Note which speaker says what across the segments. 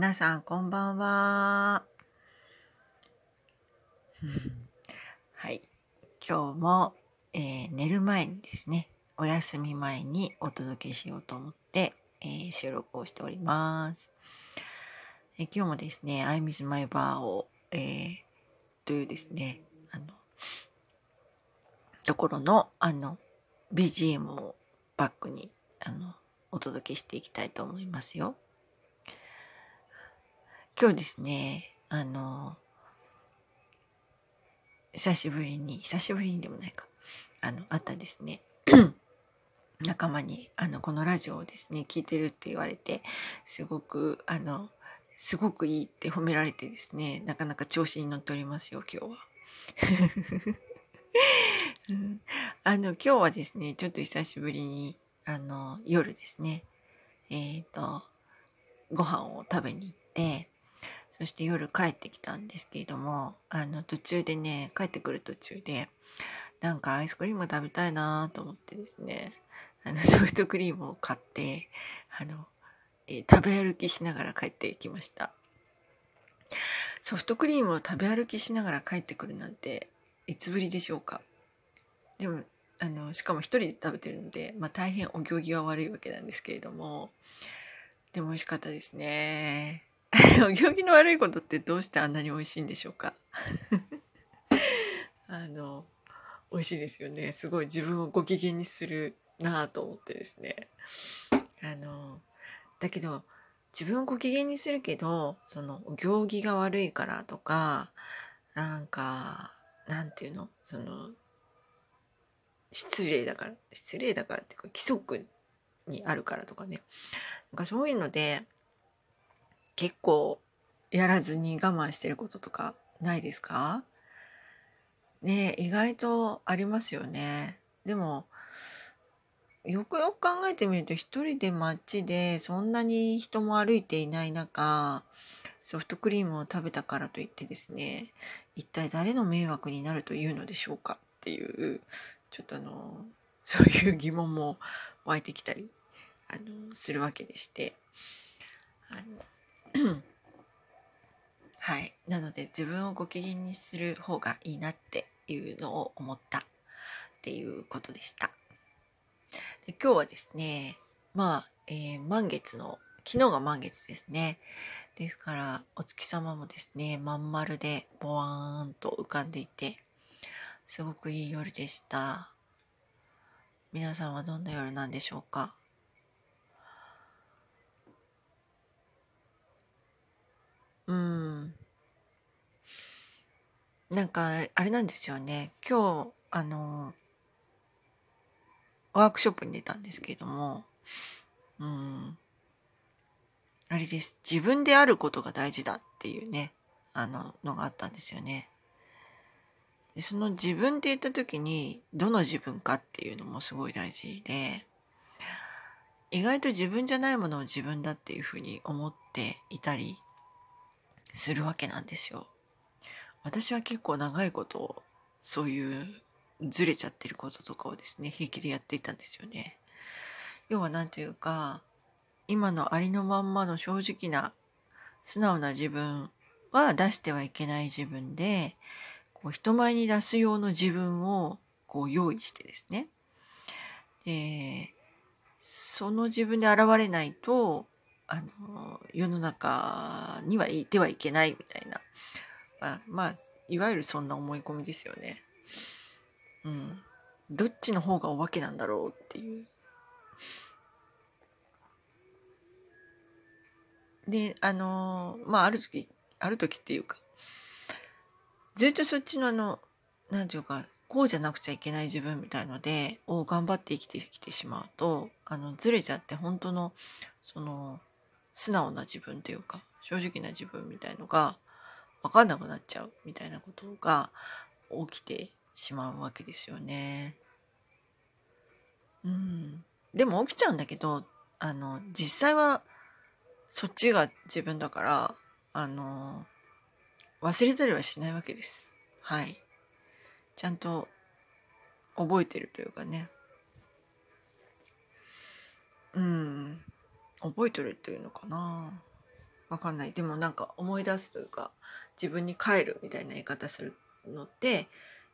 Speaker 1: 皆さんこんばんは。はい。今日も、えー寝る前にですね、お休み前にお届けしようと思って、えー収録をしております。えー今日もですね、I miss my bar を、えーというですね、あの、ところの、あの、BGM をバックに、あの、お届けしていきたいと思いますよ。今日ですね、あの、久しぶりに、久しぶりにでもないか、あの、あったですね、仲間に、あの、このラジオをですね、聞いてるって言われて、すごく、あの、すごくいいって褒められてですね、なかなか調子に乗っておりますよ、今日は。あの、今日はですね、ちょっと久しぶりに、あの、夜ですね、えっ、と、ご飯を食べに行って、そして夜帰ってきたんですけれども、あの、途中でね、帰ってくる途中で、なんかアイスクリーム食べたいなと思ってですね、あの、ソフトクリームを買って、あの、えー食べ歩きしながら帰ってきました。ソフトクリームを食べ歩きしながら帰ってくるなんて、いつぶりでしょうか。でも、あの、しかも一人で食べてるので、まあ大変お行儀は悪いわけなんですけれども、でも美味しかったですね。お行儀の悪いことってどうしてあんなに美味しいんでしょうか？あの美味しいですよね。すごい自分をご機嫌にするなぁと思ってですね。あのだけど自分をご機嫌にするけどそのお行儀が悪いからとかなんかなんていうの？その失礼だから失礼だからっていうか規則にあるからとかね。なんかそういうので結構やらずに我慢してることとかないですか？ね意外とありますよね。でもよくよく考えてみると一人で街でそんなに人も歩いていない中ソフトクリームを食べたからといってですね一体誰の迷惑になるというのでしょうかっていうちょっとあの そういう疑問も湧いてきたりあのするわけでしてあの はい。なので自分をご機嫌にする方がいいなっていうのを思ったっていうことでした。で今日はですね、まあ、えー満月の、昨日が満月ですね。ですから、お月様もですね、まん丸でボワーンと浮かんでいて、すごくいい夜でした。皆さんはどんな夜なんでしょうか？うん。なんか、あれなんですよね。今日、あの、ワークショップに出たんですけれども、うん。あれです。自分であることが大事だっていうね、あの、のがあったんですよね。でその自分って言った時に、どの自分かっていうのもすごい大事で、意外と自分じゃないものを自分だっていうふうに思っていたりするわけなんですよ。私は結構長いことそういうずれちゃってることとかをですね平気でやっていたんですよね。要は何というか今のありのまんまの正直な素直な自分は出してはいけない自分でこう人前に出す用の自分をこう用意してですねでその自分で現れないとあの世の中にはいてはいけないみたいなまあ、まあ、いわゆるそんな思い込みですよね。うん。どっちの方がお化けなんだろうっていう。で、あのーまあ、ある時、ある時っていうか、ずっとそっちのあの、なんていうか、こうじゃなくちゃいけない自分みたいので、を頑張って生きてきてしまうと、あの、ずれちゃって本当の、その、素直な自分というか、正直な自分みたいのが、分かんなくなっちゃうみたいなことが起きてしまうわけですよね。うん。でも起きちゃうんだけど、あの、実際はそっちが自分だから、あの、忘れたりはしないわけです。はい。ちゃんと覚えてるというかね。覚えてるっていうのかな？わかんないでもなんか思い出すというか自分に帰るみたいな言い方するのって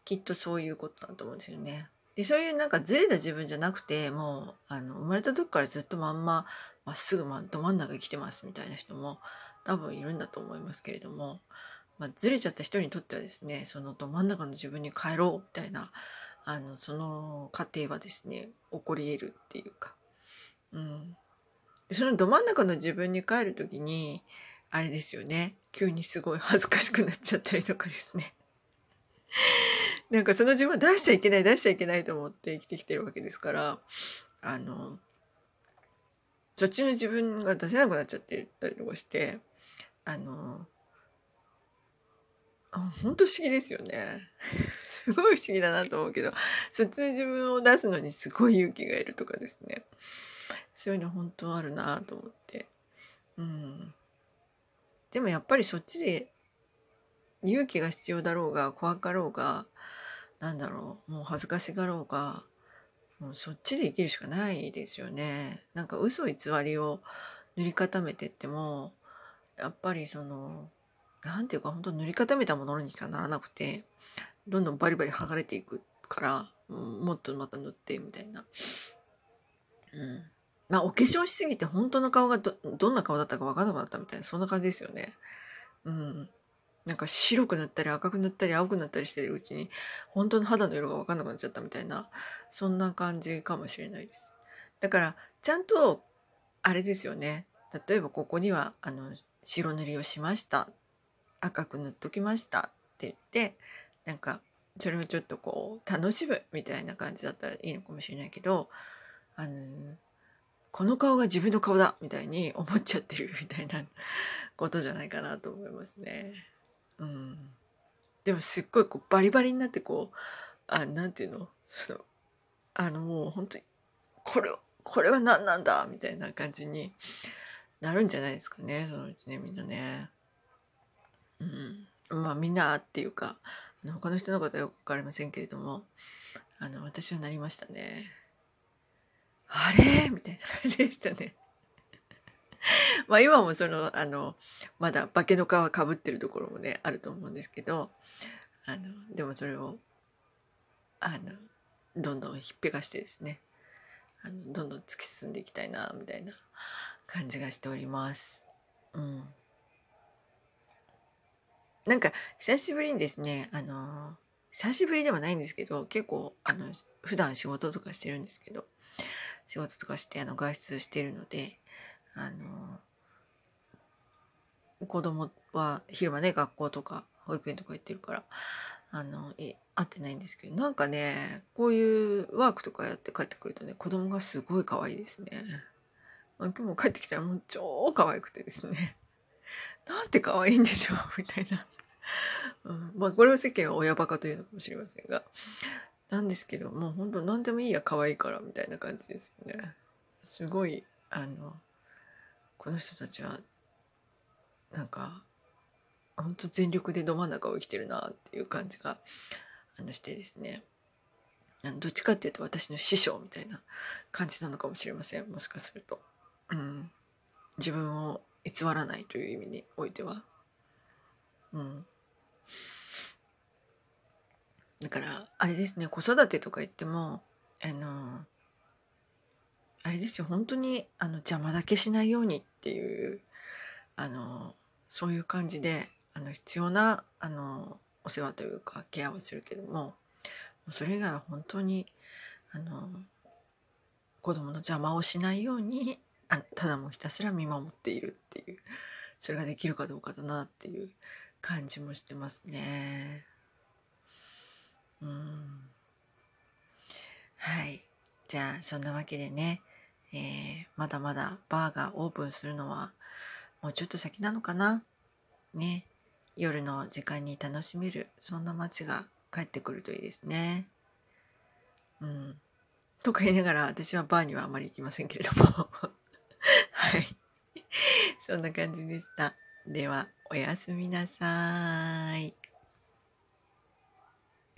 Speaker 1: きっとそういうことだと思うんですよね。でそういうなんかずれた自分じゃなくてもうあの生まれた時からずっとまんままっすぐ、ま、ど真ん中に来てますみたいな人も多分いるんだと思いますけれども、まあ、ずれちゃった人にとってはですねそのど真ん中の自分に帰ろうみたいなあのその過程はですね起こり得るっていうか、うん、そのど真ん中の自分に帰る時にあれですよね。急にすごい恥ずかしくなっちゃったりとかですね。なんかその自分は出しちゃいけない出しちゃいけないと思って生きてきてるわけですからあのそっちの自分が出せなくなっちゃってたりとかしてあのあ本当不思議ですよね。すごい不思議だなと思うけどそっちの自分を出すのにすごい勇気がいるとかですね。そういうの本当あるなと思って。うん。でもやっぱりそっちで勇気が必要だろうが怖かろうがなんだろうもう恥ずかしがろうがもうそっちで生きるしかないですよね。なんか嘘偽りを塗り固めてってもやっぱりその何て言うか本当塗り固めたものにしかならなくてどんどんバリバリ剥がれていくからもっとまた塗ってみたいな。うんまあ、お化粧しすぎて本当の顔がど、どんな顔だったか分からなくなったみたいな、そんな感じですよね。うん。なんか白くなったり赤くなったり青くなったりしてるうちに、本当の肌の色が分かんなくなっちゃったみたいな、そんな感じかもしれないです。だから、ちゃんと、あれですよね。例えばここには、あの、白塗りをしました。赤く塗っときましたって言って、なんか、それをちょっとこう、楽しむみたいな感じだったらいいのかもしれないけど、あの、この顔が自分の顔だみたいに思っちゃってるみたいなことじゃないかなと思いますね。うん、でもすっごいこうバリバリになってこうあなんていうの？そのあのもう本当にこれこれは何なんだみたいな感じになるんじゃないですかねそのうちねみんなね。うん、まあみんなっていうかあの他の人のことはよく分かりませんけれどもあの私はなりましたね。あれ？みたいな感じでしたね。まあ今もそのあのまだ化けの皮かぶってるところもねあると思うんですけどあのでもそれをあのどんどんひっぺがしてですねあのどんどん突き進んでいきたいなみたいな感じがしております。うん、なんか久しぶりにですねあの久しぶりではないんですけど結構あの普段仕事とかしてるんですけど仕事とかしてあの外出してるのであの子供は昼間ね学校とか保育園とか行ってるからあの会ってないんですけどなんかねこういうワークとかやって帰ってくるとね子供がすごい可愛いですね。ま、今日も帰ってきたらもう超可愛くてですね なんて可愛いんでしょうみたいな。うん、まあこれは世間は親バカというのかもしれませんがなんですけどもうほんと何でもいいや可愛いからみたいな感じですよね。すごいあのこの人たちはなんか本当全力でど真ん中を生きてるなっていう感じがあのしてですね。どっちかっていうと私の師匠みたいな感じなのかもしれませんもしかすると、うん、自分を偽らないという意味においては、うん、だからあれですね子育てとか言ってもあのあれですよ本当にあの邪魔だけしないようにっていうあのそういう感じであの必要なあのお世話というかケアをするけどもそれ以外は本当にあの子供の邪魔をしないようにあただもうひたすら見守っているっていうそれができるかどうかだなっていう感じもしてますね。うんはいじゃあそんなわけでね、えー、まだまだバーがオープンするのはもうちょっと先なのかな？ね夜の時間に楽しめるそんな街が帰ってくるといいですね。うん。とか言いながら私はバーにはあまり行きませんけれども はい。そんな感じでした。ではおやすみなさい。